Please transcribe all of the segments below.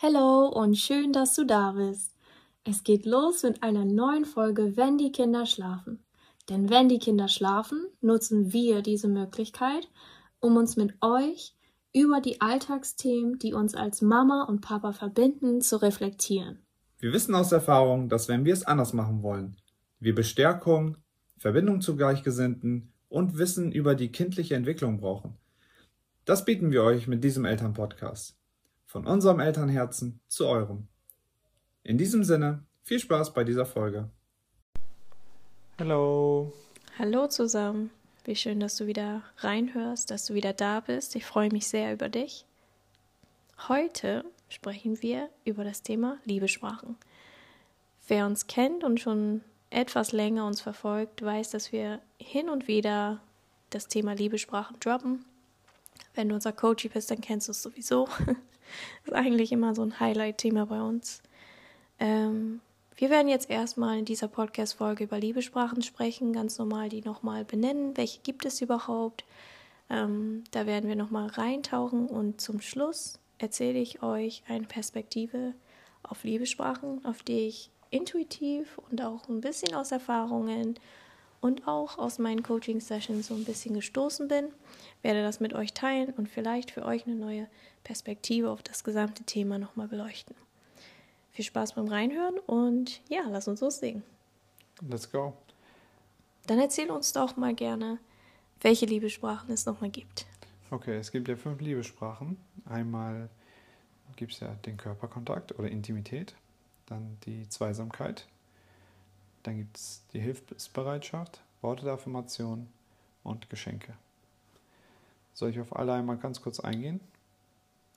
Hallo und schön, dass du da bist. Es geht los mit einer neuen Folge Wenn die Kinder schlafen. Denn wenn die Kinder schlafen, nutzen wir diese Möglichkeit, um uns mit euch über die Alltagsthemen, die uns als Mama und Papa verbinden, zu reflektieren. Wir wissen aus Erfahrung, dass wenn wir es anders machen wollen, wir Bestärkung, Verbindung zu Gleichgesinnten und Wissen über die kindliche Entwicklung brauchen. Das bieten wir euch mit diesem Elternpodcast. Von unserem Elternherzen zu eurem. In diesem Sinne, viel Spaß bei dieser Folge. Hallo. Hallo zusammen. Wie schön, dass du wieder reinhörst, dass du wieder da bist. Ich freue mich sehr über dich. Heute sprechen wir über das Thema Liebesprachen. Wer uns kennt und schon etwas länger uns verfolgt, weiß, dass wir hin und wieder das Thema Liebesprachen droppen. Wenn du unser Coach bist, dann kennst du es sowieso. ist eigentlich immer so ein Highlight-Thema bei uns. Ähm, wir werden jetzt erstmal in dieser Podcast-Folge über Liebesprachen sprechen, ganz normal die nochmal benennen. Welche gibt es überhaupt? Ähm, da werden wir nochmal reintauchen und zum Schluss erzähle ich euch eine Perspektive auf Liebesprachen, auf die ich intuitiv und auch ein bisschen aus Erfahrungen und auch aus meinen Coaching-Sessions so ein bisschen gestoßen bin. Werde das mit euch teilen und vielleicht für euch eine neue Perspektive auf das gesamte Thema nochmal beleuchten. Viel Spaß beim Reinhören und ja, lass uns loslegen. Let's go. Dann erzähl uns doch mal gerne, welche Liebessprachen es nochmal gibt. Okay, es gibt ja fünf Liebessprachen. Einmal gibt es ja den Körperkontakt oder Intimität, dann die Zweisamkeit, dann gibt es die Hilfsbereitschaft, Worte der Affirmation und Geschenke. Soll ich auf alle einmal ganz kurz eingehen?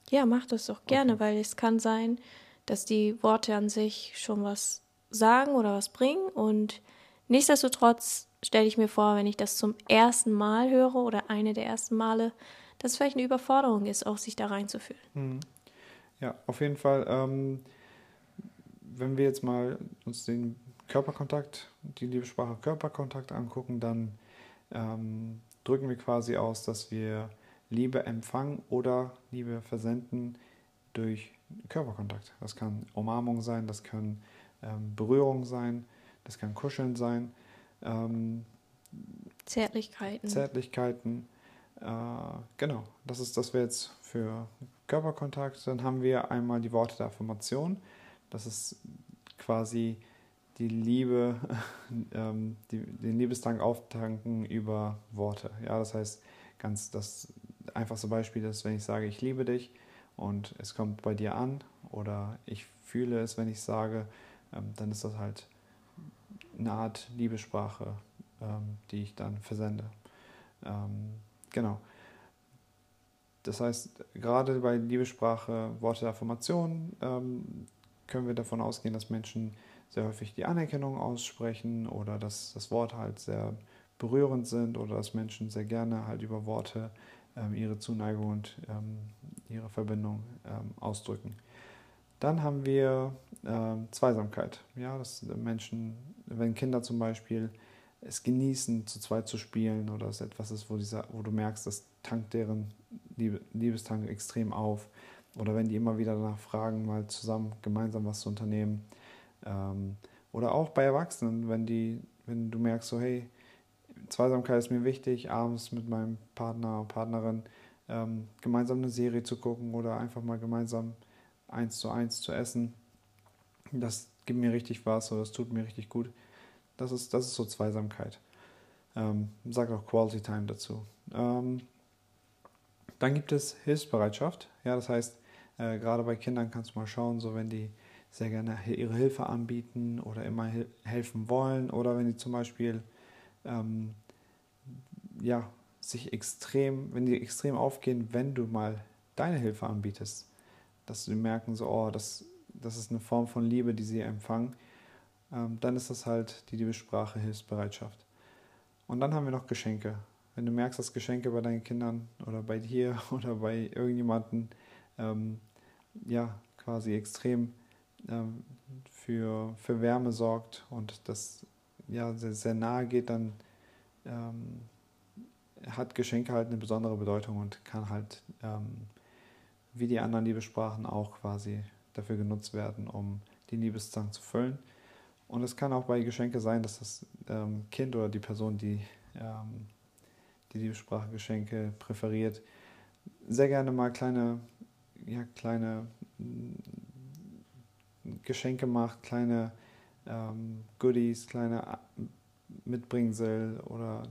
Ja, mach das doch gerne, okay. weil es kann sein, dass die Worte an sich schon was sagen oder was bringen. Und nichtsdestotrotz stelle ich mir vor, wenn ich das zum ersten Mal höre oder eine der ersten Male, dass es vielleicht eine Überforderung ist, auch sich da reinzufühlen. Mhm. Ja, auf jeden Fall. Ähm, wenn wir jetzt mal uns den Körperkontakt, die Liebessprache Körperkontakt angucken, dann ähm, drücken wir quasi aus, dass wir Liebe empfangen oder Liebe versenden durch Körperkontakt. Das kann Umarmung sein, das kann ähm, Berührung sein, das kann Kuscheln sein. Ähm, Zärtlichkeiten. Zärtlichkeiten. Äh, genau, das ist das wäre jetzt für Körperkontakt. Dann haben wir einmal die Worte der Affirmation. Das ist quasi die Liebe, ähm, die, den Liebestank auftanken über Worte. Ja, das heißt, ganz das einfachste Beispiel ist, wenn ich sage, ich liebe dich und es kommt bei dir an oder ich fühle es, wenn ich sage, ähm, dann ist das halt eine Art Liebessprache, ähm, die ich dann versende. Ähm, genau. Das heißt, gerade bei Liebessprache, Worte der Affirmation, ähm, können wir davon ausgehen, dass Menschen sehr häufig die Anerkennung aussprechen oder dass das Wort halt sehr berührend sind oder dass Menschen sehr gerne halt über Worte ähm, ihre Zuneigung und ähm, ihre Verbindung ähm, ausdrücken. Dann haben wir ähm, Zweisamkeit. Ja, dass Menschen, wenn Kinder zum Beispiel es genießen, zu zweit zu spielen oder es etwas ist, wo, dieser, wo du merkst, das tankt deren Liebe, Liebestank extrem auf. Oder wenn die immer wieder danach fragen, mal zusammen gemeinsam was zu unternehmen. Ähm, oder auch bei Erwachsenen, wenn die, wenn du merkst, so hey, Zweisamkeit ist mir wichtig, abends mit meinem Partner, Partnerin ähm, gemeinsam eine Serie zu gucken oder einfach mal gemeinsam eins zu eins zu essen. Das gibt mir richtig was oder das tut mir richtig gut. Das ist, das ist so Zweisamkeit. Ähm, sag auch Quality Time dazu. Ähm, dann gibt es Hilfsbereitschaft. Ja, das heißt, äh, gerade bei Kindern kannst du mal schauen, so wenn die sehr gerne ihre Hilfe anbieten oder immer helfen wollen oder wenn die zum Beispiel ähm, ja, sich extrem, wenn die extrem aufgehen, wenn du mal deine Hilfe anbietest, dass sie merken, so, oh, das, das ist eine Form von Liebe, die sie empfangen, ähm, dann ist das halt die Liebessprache, Hilfsbereitschaft. Und dann haben wir noch Geschenke. Wenn du merkst, dass Geschenke bei deinen Kindern oder bei dir oder bei irgendjemandem ähm, ja, quasi extrem ähm, für, für Wärme sorgt und das ja, sehr, sehr nahe geht, dann ähm, hat Geschenke halt eine besondere Bedeutung und kann halt, ähm, wie die anderen Liebessprachen, auch quasi dafür genutzt werden, um die Liebeszank zu füllen. Und es kann auch bei Geschenke sein, dass das ähm, Kind oder die Person, die ähm, die Liebessprache Geschenke präferiert, sehr gerne mal kleine, ja, kleine Geschenke macht, kleine ähm, Goodies, kleine äh, Mitbringsel oder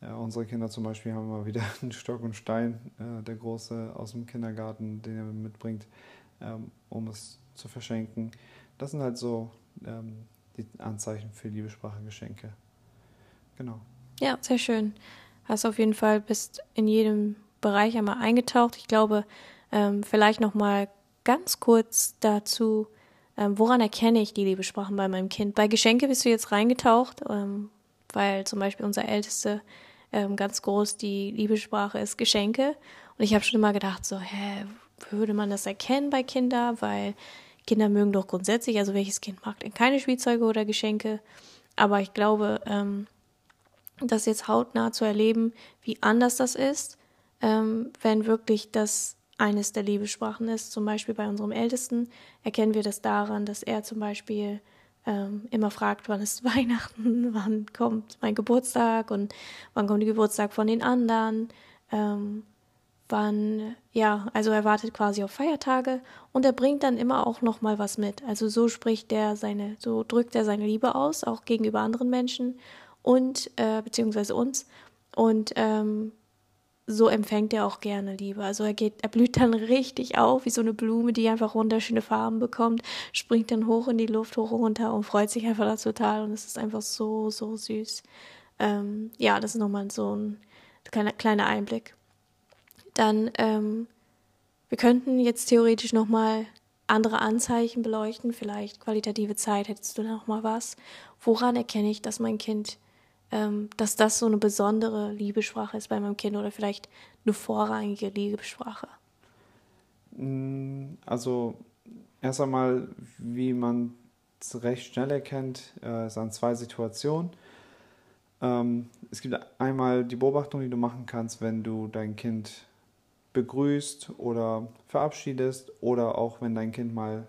äh, unsere Kinder zum Beispiel haben immer wieder einen Stock und Stein, äh, der Große aus dem Kindergarten, den er mitbringt, ähm, um es zu verschenken. Das sind halt so ähm, die Anzeichen für Liebessprache Geschenke. Genau. Ja, sehr schön. Hast auf jeden Fall bist in jedem Bereich einmal eingetaucht. Ich glaube, ähm, vielleicht noch mal ganz kurz dazu, ähm, woran erkenne ich die Liebessprachen bei meinem Kind? Bei Geschenke bist du jetzt reingetaucht, ähm, weil zum Beispiel unser Älteste ähm, ganz groß die Liebessprache ist Geschenke. Und ich habe schon immer gedacht, so, hä, würde man das erkennen bei Kindern? Weil Kinder mögen doch grundsätzlich, also welches Kind mag denn keine Spielzeuge oder Geschenke? Aber ich glaube, ähm, das jetzt hautnah zu erleben, wie anders das ist, ähm, wenn wirklich das eines der Liebessprachen ist. Zum Beispiel bei unserem Ältesten erkennen wir das daran, dass er zum Beispiel ähm, immer fragt, wann ist Weihnachten, wann kommt mein Geburtstag und wann kommt der Geburtstag von den anderen. Ähm, wann, ja, also er wartet quasi auf Feiertage und er bringt dann immer auch noch mal was mit. Also so spricht er seine, so drückt er seine Liebe aus, auch gegenüber anderen Menschen und äh, beziehungsweise uns und ähm, so empfängt er auch gerne Liebe. Also er geht, er blüht dann richtig auf, wie so eine Blume, die einfach wunderschöne Farben bekommt, springt dann hoch in die Luft, hoch runter und freut sich einfach da total und es ist einfach so, so süß. Ähm, ja, das ist nochmal so ein kleiner, kleiner Einblick. Dann, ähm, wir könnten jetzt theoretisch nochmal andere Anzeichen beleuchten, vielleicht qualitative Zeit, hättest du noch mal was? Woran erkenne ich, dass mein Kind ähm, dass das so eine besondere Liebessprache ist bei meinem Kind oder vielleicht eine vorrangige Liebessprache? Mm, also erst einmal, wie man es recht schnell erkennt, äh, an zwei Situationen. Ähm, es gibt einmal die Beobachtung, die du machen kannst, wenn du dein Kind begrüßt oder verabschiedest oder auch wenn dein Kind mal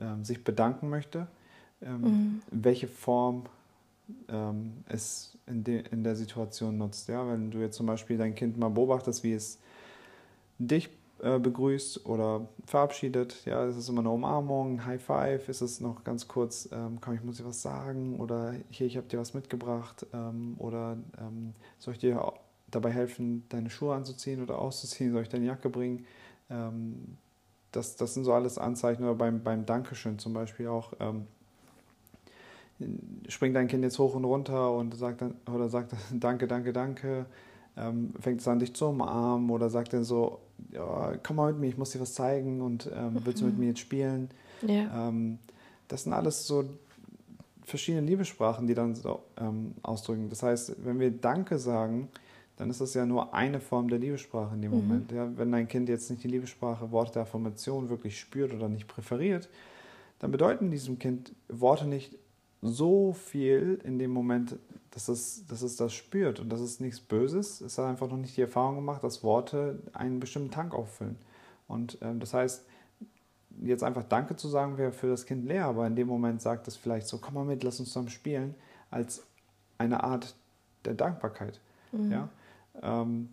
äh, sich bedanken möchte. Ähm, mhm. Welche Form ähm, es in, de, in der Situation nutzt. Ja? Wenn du jetzt zum Beispiel dein Kind mal beobachtest, wie es dich äh, begrüßt oder verabschiedet, ja, ist es immer eine Umarmung, High Five, ist es noch ganz kurz, ähm, komm, ich muss dir was sagen oder hier, ich habe dir was mitgebracht ähm, oder ähm, soll ich dir dabei helfen, deine Schuhe anzuziehen oder auszuziehen, soll ich deine Jacke bringen? Ähm, das, das sind so alles Anzeichen oder beim, beim Dankeschön zum Beispiel auch ähm, springt dein Kind jetzt hoch und runter und sagt dann, oder sagt danke, danke, danke, ähm, fängt es an, dich zu umarmen oder sagt dann so, ja, komm mal mit mir, ich muss dir was zeigen und ähm, willst du mit mhm. mir jetzt spielen? Ja. Ähm, das sind alles so verschiedene Liebessprachen, die dann so ähm, ausdrücken. Das heißt, wenn wir Danke sagen, dann ist das ja nur eine Form der Liebessprache in dem mhm. Moment. Ja, wenn dein Kind jetzt nicht die Liebessprache Worte der Affirmation wirklich spürt oder nicht präferiert, dann bedeuten diesem Kind Worte nicht so viel in dem Moment, dass es, dass es das spürt. Und das ist nichts Böses. Es hat einfach noch nicht die Erfahrung gemacht, dass Worte einen bestimmten Tank auffüllen. Und ähm, das heißt, jetzt einfach Danke zu sagen, wäre für das Kind leer, aber in dem Moment sagt es vielleicht so, komm mal mit, lass uns zusammen spielen, als eine Art der Dankbarkeit. Mhm. Ja? Ähm,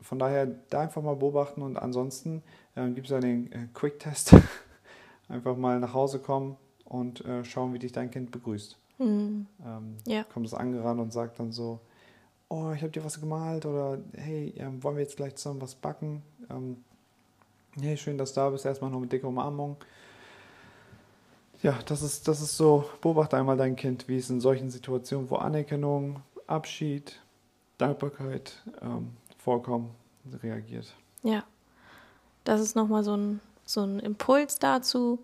von daher da einfach mal beobachten und ansonsten äh, gibt es ja den äh, Quick-Test. einfach mal nach Hause kommen, und äh, schauen, wie dich dein Kind begrüßt. Mhm. Ähm, ja. Kommt es angerannt und sagt dann so, oh, ich habe dir was gemalt oder hey, ähm, wollen wir jetzt gleich zusammen was backen? Ähm, hey, schön, dass du da bist. Erstmal noch mit dicker Umarmung. Ja, das ist, das ist so, beobachte einmal dein Kind, wie es in solchen Situationen, wo Anerkennung, Abschied, Dankbarkeit ähm, vorkommen, reagiert. Ja, das ist nochmal so ein, so ein Impuls dazu,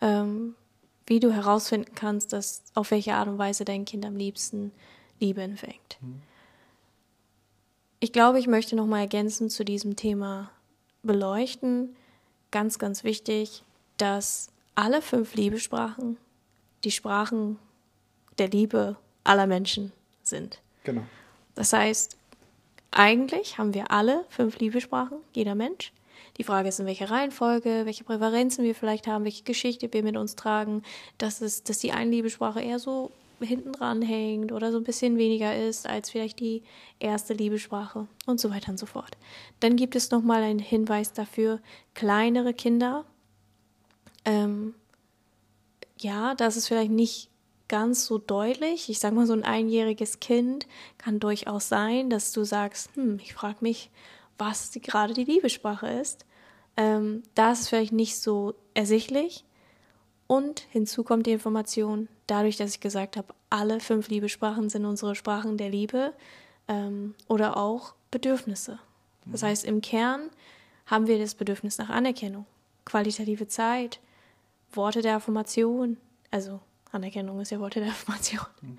ähm, wie du herausfinden kannst, dass auf welche Art und Weise dein Kind am liebsten Liebe empfängt. Mhm. Ich glaube, ich möchte noch mal ergänzend zu diesem Thema beleuchten, ganz, ganz wichtig, dass alle fünf Liebesprachen die Sprachen der Liebe aller Menschen sind. Genau. Das heißt, eigentlich haben wir alle fünf Liebesprachen, jeder Mensch. Die Frage ist, in welcher Reihenfolge, welche Präferenzen wir vielleicht haben, welche Geschichte wir mit uns tragen, dass, es, dass die eine Liebessprache eher so hinten dran hängt oder so ein bisschen weniger ist als vielleicht die erste Liebessprache und so weiter und so fort. Dann gibt es nochmal einen Hinweis dafür, kleinere Kinder, ähm, ja, das ist vielleicht nicht ganz so deutlich. Ich sage mal, so ein einjähriges Kind kann durchaus sein, dass du sagst, hm, ich frage mich, was gerade die Liebessprache ist. Ähm, da ist es vielleicht nicht so ersichtlich. Und hinzu kommt die Information, dadurch, dass ich gesagt habe, alle fünf Liebessprachen sind unsere Sprachen der Liebe ähm, oder auch Bedürfnisse. Das mhm. heißt, im Kern haben wir das Bedürfnis nach Anerkennung, qualitative Zeit, Worte der Affirmation, also Anerkennung ist ja Worte der Affirmation. Mhm.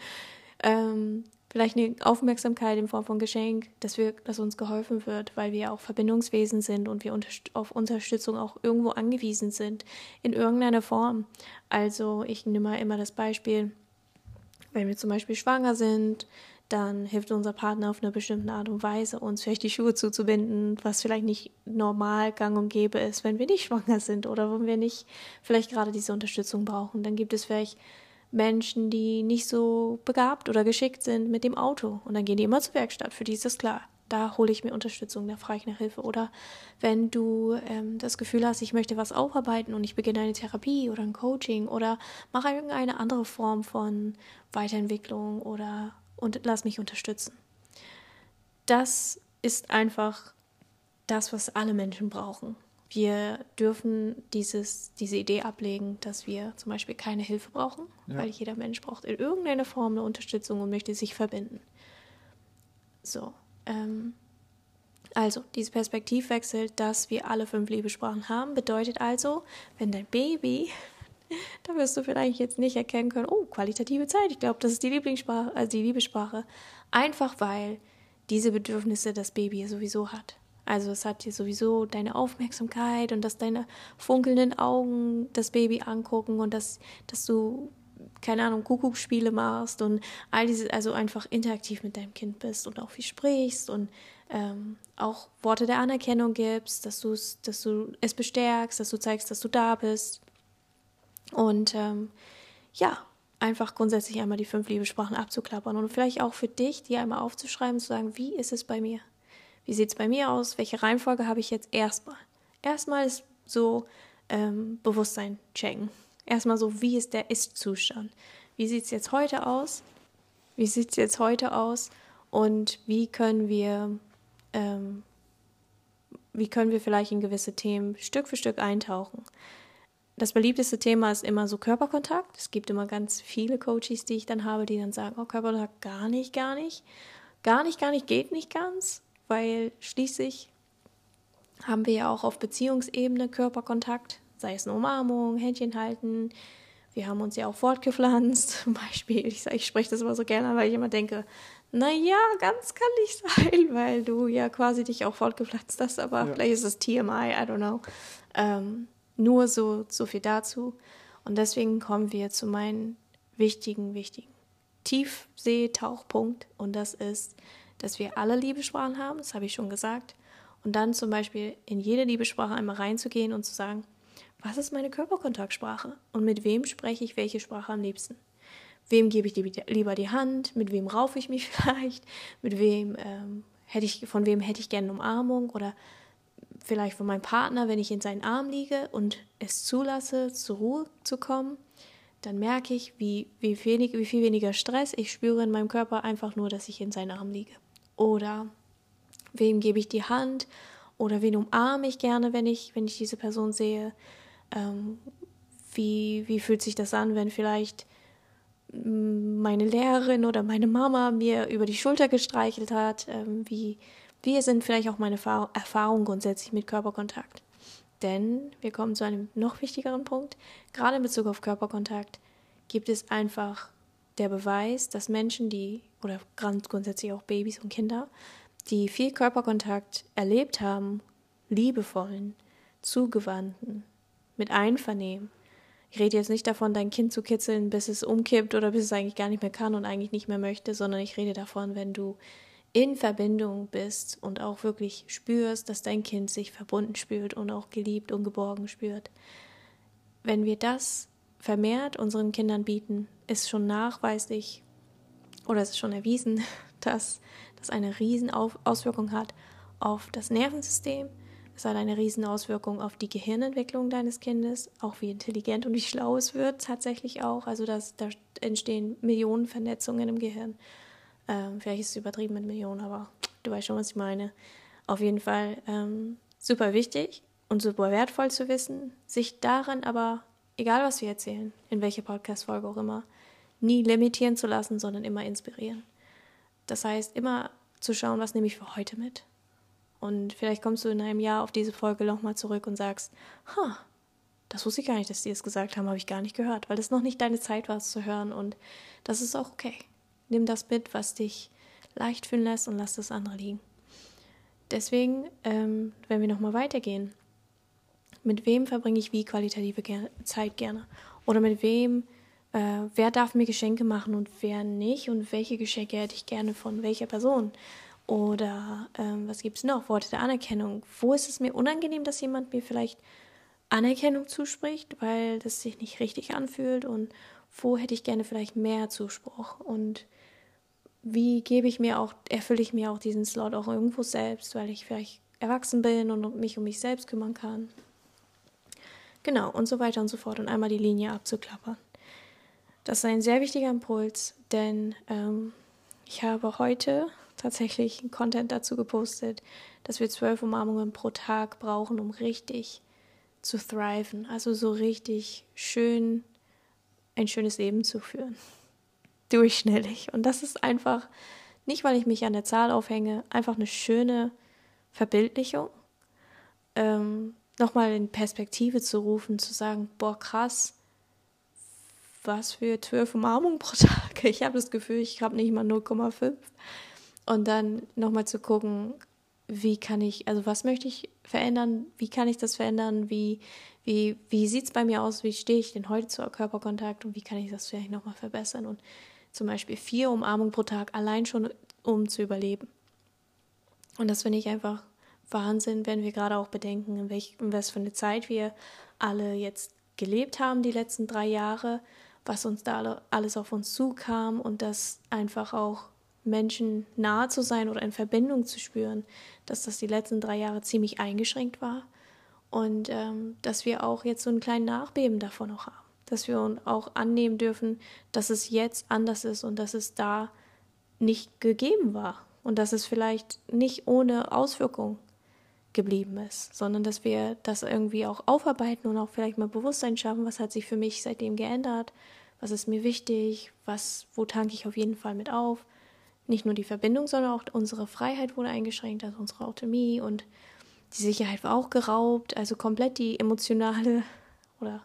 Ähm, vielleicht eine Aufmerksamkeit in Form von Geschenk, dass, wir, dass uns geholfen wird, weil wir auch Verbindungswesen sind und wir auf Unterstützung auch irgendwo angewiesen sind, in irgendeiner Form. Also ich nehme immer das Beispiel, wenn wir zum Beispiel schwanger sind, dann hilft unser Partner auf eine bestimmte Art und Weise, uns vielleicht die Schuhe zuzubinden, was vielleicht nicht normal gang und gäbe ist, wenn wir nicht schwanger sind oder wenn wir nicht vielleicht gerade diese Unterstützung brauchen. Dann gibt es vielleicht Menschen, die nicht so begabt oder geschickt sind mit dem Auto und dann gehen die immer zur Werkstatt. Für die ist das klar. Da hole ich mir Unterstützung, da frage ich nach Hilfe. Oder wenn du ähm, das Gefühl hast, ich möchte was aufarbeiten und ich beginne eine Therapie oder ein Coaching oder mache irgendeine andere Form von Weiterentwicklung oder und lass mich unterstützen. Das ist einfach das, was alle Menschen brauchen. Wir dürfen dieses, diese Idee ablegen, dass wir zum Beispiel keine Hilfe brauchen, ja. weil jeder Mensch braucht in irgendeiner Form eine Unterstützung und möchte sich verbinden. So, ähm, also, dieser Perspektivwechsel, dass wir alle fünf Liebesprachen haben, bedeutet also, wenn dein Baby da wirst du vielleicht jetzt nicht erkennen können, oh, qualitative Zeit. Ich glaube, das ist die Lieblingssprache, also die Liebessprache. Einfach weil diese Bedürfnisse das Baby sowieso hat. Also es hat dir sowieso deine Aufmerksamkeit und dass deine funkelnden Augen das Baby angucken und dass, dass du, keine Ahnung, Kuckuckspiele machst und all diese, also einfach interaktiv mit deinem Kind bist und auch viel sprichst und ähm, auch Worte der Anerkennung gibst, dass, dass du es bestärkst, dass du zeigst, dass du da bist. Und ähm, ja, einfach grundsätzlich einmal die fünf Liebesprachen abzuklappern und vielleicht auch für dich, die einmal aufzuschreiben, zu sagen, wie ist es bei mir? Wie sieht es bei mir aus? Welche Reihenfolge habe ich jetzt erstmal? Erstmal ist so ähm, Bewusstsein checken. Erstmal so, wie ist der Ist-Zustand? Wie sieht es jetzt heute aus? Wie sieht es jetzt heute aus? Und wie können wir, ähm, wie können wir vielleicht in gewisse Themen Stück für Stück eintauchen? das beliebteste Thema ist immer so Körperkontakt. Es gibt immer ganz viele Coaches, die ich dann habe, die dann sagen, oh, Körperkontakt gar nicht, gar nicht. Gar nicht, gar nicht geht nicht ganz, weil schließlich haben wir ja auch auf Beziehungsebene Körperkontakt, sei es eine Umarmung, Händchen halten. Wir haben uns ja auch fortgepflanzt, zum Beispiel. Ich, ich spreche das immer so gerne, weil ich immer denke, naja, ganz kann nicht sein, weil du ja quasi dich auch fortgepflanzt hast, aber ja. vielleicht ist es TMI, I don't know. Ähm, nur so, so viel dazu. Und deswegen kommen wir zu meinem wichtigen, wichtigen Tiefseetauchpunkt. Und das ist, dass wir alle Liebesprachen haben, das habe ich schon gesagt. Und dann zum Beispiel in jede Liebesprache einmal reinzugehen und zu sagen, was ist meine Körperkontaktsprache? Und mit wem spreche ich welche Sprache am liebsten? Wem gebe ich lieber die Hand? Mit wem raufe ich mich vielleicht? Mit wem ähm, hätte ich, von wem hätte ich gerne Umarmung? Oder vielleicht von meinem Partner, wenn ich in seinen Arm liege und es zulasse, zur Ruhe zu kommen, dann merke ich, wie, wie, wenig, wie viel weniger Stress ich spüre in meinem Körper, einfach nur, dass ich in seinen Arm liege. Oder wem gebe ich die Hand oder wen umarme ich gerne, wenn ich, wenn ich diese Person sehe. Ähm, wie, wie fühlt sich das an, wenn vielleicht mm, meine Lehrerin oder meine Mama mir über die Schulter gestreichelt hat? Ähm, wie, wie sind vielleicht auch meine Erfahrungen grundsätzlich mit Körperkontakt? Denn wir kommen zu einem noch wichtigeren Punkt. Gerade in Bezug auf Körperkontakt gibt es einfach der Beweis, dass Menschen, die, oder grundsätzlich auch Babys und Kinder, die viel Körperkontakt erlebt haben, liebevollen, zugewandten, mit Einvernehmen. Ich rede jetzt nicht davon, dein Kind zu kitzeln, bis es umkippt oder bis es eigentlich gar nicht mehr kann und eigentlich nicht mehr möchte, sondern ich rede davon, wenn du in Verbindung bist und auch wirklich spürst, dass dein Kind sich verbunden spürt und auch geliebt und geborgen spürt. Wenn wir das vermehrt unseren Kindern bieten, ist schon nachweislich oder es ist schon erwiesen, dass das eine riesen Auswirkung hat auf das Nervensystem. Es hat eine riesen Auswirkung auf die Gehirnentwicklung deines Kindes, auch wie intelligent und wie schlau es wird tatsächlich auch. Also dass, da entstehen Millionen Vernetzungen im Gehirn. Ähm, vielleicht ist es übertrieben mit Millionen, aber du weißt schon, was ich meine. Auf jeden Fall ähm, super wichtig und super wertvoll zu wissen, sich daran aber, egal was wir erzählen, in welcher Podcast-Folge auch immer, nie limitieren zu lassen, sondern immer inspirieren. Das heißt, immer zu schauen, was nehme ich für heute mit. Und vielleicht kommst du in einem Jahr auf diese Folge nochmal zurück und sagst, ha, das wusste ich gar nicht, dass die es gesagt haben, habe ich gar nicht gehört, weil es noch nicht deine Zeit war, es zu hören. Und das ist auch okay. Nimm das mit, was dich leicht fühlen lässt und lass das andere liegen. Deswegen, ähm, wenn wir nochmal weitergehen, mit wem verbringe ich wie qualitative ger Zeit gerne? Oder mit wem, äh, wer darf mir Geschenke machen und wer nicht? Und welche Geschenke hätte ich gerne von welcher Person? Oder ähm, was gibt es noch? Worte der Anerkennung. Wo ist es mir unangenehm, dass jemand mir vielleicht Anerkennung zuspricht, weil das sich nicht richtig anfühlt? Und wo hätte ich gerne vielleicht mehr Zuspruch? Und wie gebe ich mir auch, erfülle ich mir auch diesen Slot auch irgendwo selbst, weil ich vielleicht erwachsen bin und mich um mich selbst kümmern kann. Genau, und so weiter und so fort und einmal die Linie abzuklappern. Das ist ein sehr wichtiger Impuls, denn ähm, ich habe heute tatsächlich einen Content dazu gepostet, dass wir zwölf Umarmungen pro Tag brauchen, um richtig zu thriven, also so richtig schön ein schönes Leben zu führen durchschnittlich. Und das ist einfach, nicht weil ich mich an der Zahl aufhänge, einfach eine schöne Verbildlichung. Ähm, Nochmal in Perspektive zu rufen, zu sagen, boah, krass, was für zwölf Umarmungen pro Tag. Ich habe das Gefühl, ich habe nicht mal 0,5. Und dann nochmal zu gucken, wie kann ich, also was möchte ich verändern, wie kann ich das verändern, wie, wie, wie sieht es bei mir aus, wie stehe ich denn heute zu Körperkontakt und wie kann ich das vielleicht nochmal verbessern und zum Beispiel vier Umarmungen pro Tag, allein schon, um zu überleben. Und das finde ich einfach Wahnsinn, wenn wir gerade auch bedenken, in, welch, in was für eine Zeit wir alle jetzt gelebt haben, die letzten drei Jahre, was uns da alle, alles auf uns zukam und dass einfach auch Menschen nahe zu sein oder in Verbindung zu spüren, dass das die letzten drei Jahre ziemlich eingeschränkt war und ähm, dass wir auch jetzt so einen kleinen Nachbeben davon noch haben dass wir auch annehmen dürfen, dass es jetzt anders ist und dass es da nicht gegeben war und dass es vielleicht nicht ohne Auswirkung geblieben ist, sondern dass wir das irgendwie auch aufarbeiten und auch vielleicht mal Bewusstsein schaffen, was hat sich für mich seitdem geändert, was ist mir wichtig, was, wo tanke ich auf jeden Fall mit auf. Nicht nur die Verbindung, sondern auch unsere Freiheit wurde eingeschränkt, also unsere Autonomie und die Sicherheit war auch geraubt, also komplett die emotionale oder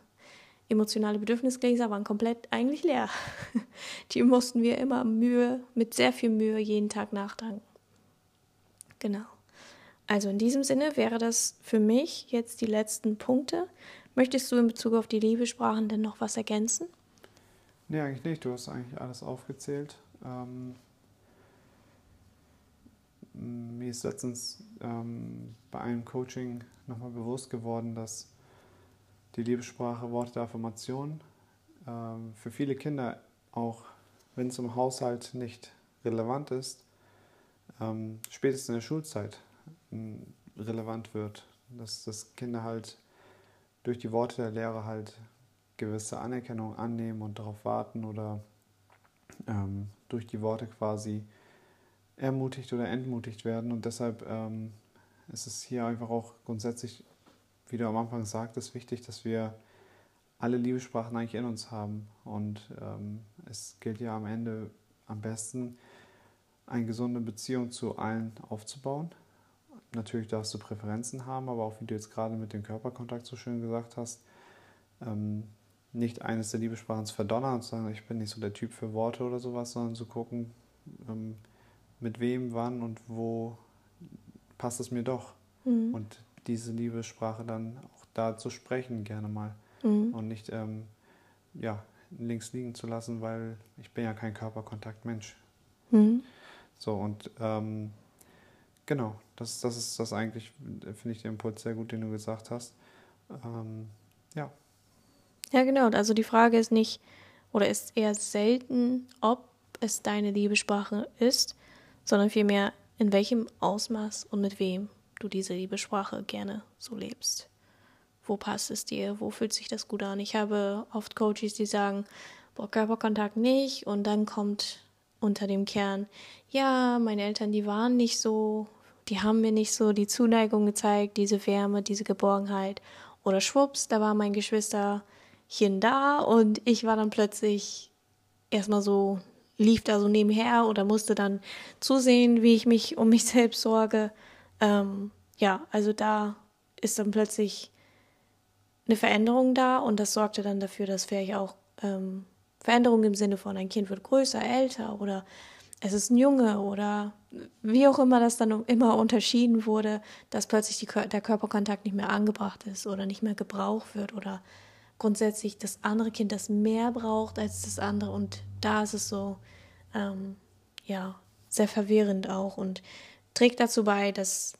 emotionale Bedürfnisgläser waren komplett eigentlich leer. Die mussten wir immer Mühe, mit sehr viel Mühe jeden Tag nachtanken. Genau. Also in diesem Sinne wäre das für mich jetzt die letzten Punkte. Möchtest du in Bezug auf die Liebesprachen denn noch was ergänzen? Nee, eigentlich nicht. Du hast eigentlich alles aufgezählt. Ähm, mir ist letztens ähm, bei einem Coaching nochmal bewusst geworden, dass die Liebessprache, Worte der Affirmation. Ähm, für viele Kinder, auch wenn es im Haushalt nicht relevant ist, ähm, spätestens in der Schulzeit relevant wird. Dass, dass Kinder halt durch die Worte der Lehrer halt gewisse Anerkennung annehmen und darauf warten oder ähm, durch die Worte quasi ermutigt oder entmutigt werden. Und deshalb ähm, ist es hier einfach auch grundsätzlich wie du am Anfang sagtest, wichtig, dass wir alle Liebessprachen eigentlich in uns haben. Und ähm, es gilt ja am Ende am besten, eine gesunde Beziehung zu allen aufzubauen. Natürlich darfst du Präferenzen haben, aber auch wie du jetzt gerade mit dem Körperkontakt so schön gesagt hast, ähm, nicht eines der Liebessprachen zu verdonnern und zu sagen, ich bin nicht so der Typ für Worte oder sowas, sondern zu gucken, ähm, mit wem, wann und wo passt es mir doch. Mhm. Und diese Liebessprache dann auch da zu sprechen, gerne mal. Mhm. Und nicht ähm, ja, links liegen zu lassen, weil ich bin ja kein Körperkontaktmensch. Mhm. So, und ähm, genau, das, das ist das eigentlich, finde ich den Impuls sehr gut, den du gesagt hast. Ähm, ja. Ja, genau. Also die Frage ist nicht, oder ist eher selten, ob es deine Liebesprache ist, sondern vielmehr, in welchem Ausmaß und mit wem du diese Liebesprache gerne so lebst. Wo passt es dir? Wo fühlt sich das gut an? Ich habe oft Coaches, die sagen, boah, Körperkontakt nicht und dann kommt unter dem Kern, ja, meine Eltern, die waren nicht so, die haben mir nicht so die Zuneigung gezeigt, diese Wärme, diese Geborgenheit. Oder schwupps, da war mein Geschwisterchen da und ich war dann plötzlich erstmal so, lief da so nebenher oder musste dann zusehen, wie ich mich um mich selbst sorge. Ähm, ja, also da ist dann plötzlich eine Veränderung da und das sorgte dann dafür, dass vielleicht auch ähm, Veränderung im Sinne von ein Kind wird größer, älter oder es ist ein Junge oder wie auch immer das dann immer unterschieden wurde, dass plötzlich die, der Körperkontakt nicht mehr angebracht ist oder nicht mehr gebraucht wird oder grundsätzlich das andere Kind das mehr braucht als das andere. Und da ist es so, ähm, ja, sehr verwirrend auch und trägt dazu bei, dass,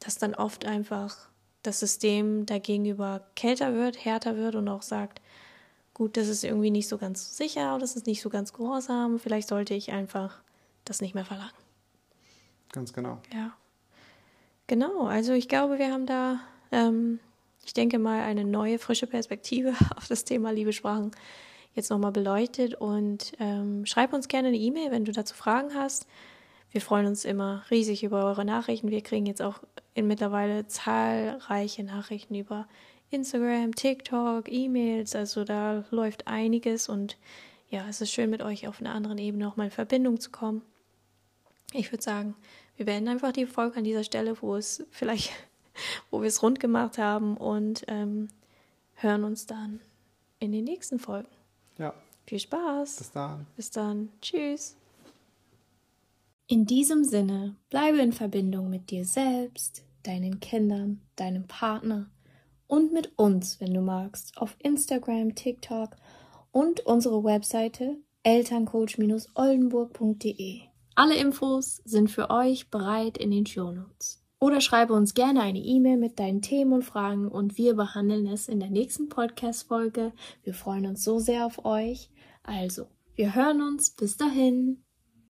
dass dann oft einfach das System dagegenüber kälter wird, härter wird und auch sagt, gut, das ist irgendwie nicht so ganz sicher, das ist nicht so ganz gehorsam, vielleicht sollte ich einfach das nicht mehr verlangen. Ganz genau. Ja. Genau, also ich glaube, wir haben da, ähm, ich denke mal, eine neue, frische Perspektive auf das Thema Liebesprachen jetzt nochmal beleuchtet und ähm, schreib uns gerne eine E-Mail, wenn du dazu Fragen hast. Wir freuen uns immer riesig über eure Nachrichten. Wir kriegen jetzt auch in mittlerweile zahlreiche Nachrichten über Instagram, TikTok, E-Mails. Also da läuft einiges und ja, es ist schön mit euch auf einer anderen Ebene nochmal in Verbindung zu kommen. Ich würde sagen, wir beenden einfach die Folge an dieser Stelle, wo es vielleicht, wo wir es rund gemacht haben und ähm, hören uns dann in den nächsten Folgen. Ja. Viel Spaß. Bis dann. Bis dann. Tschüss. In diesem Sinne, bleibe in Verbindung mit dir selbst, deinen Kindern, deinem Partner und mit uns, wenn du magst, auf Instagram, TikTok und unsere Webseite elterncoach-oldenburg.de. Alle Infos sind für euch bereit in den Shownotes. Oder schreibe uns gerne eine E-Mail mit deinen Themen und Fragen und wir behandeln es in der nächsten Podcast-Folge. Wir freuen uns so sehr auf euch. Also, wir hören uns. Bis dahin.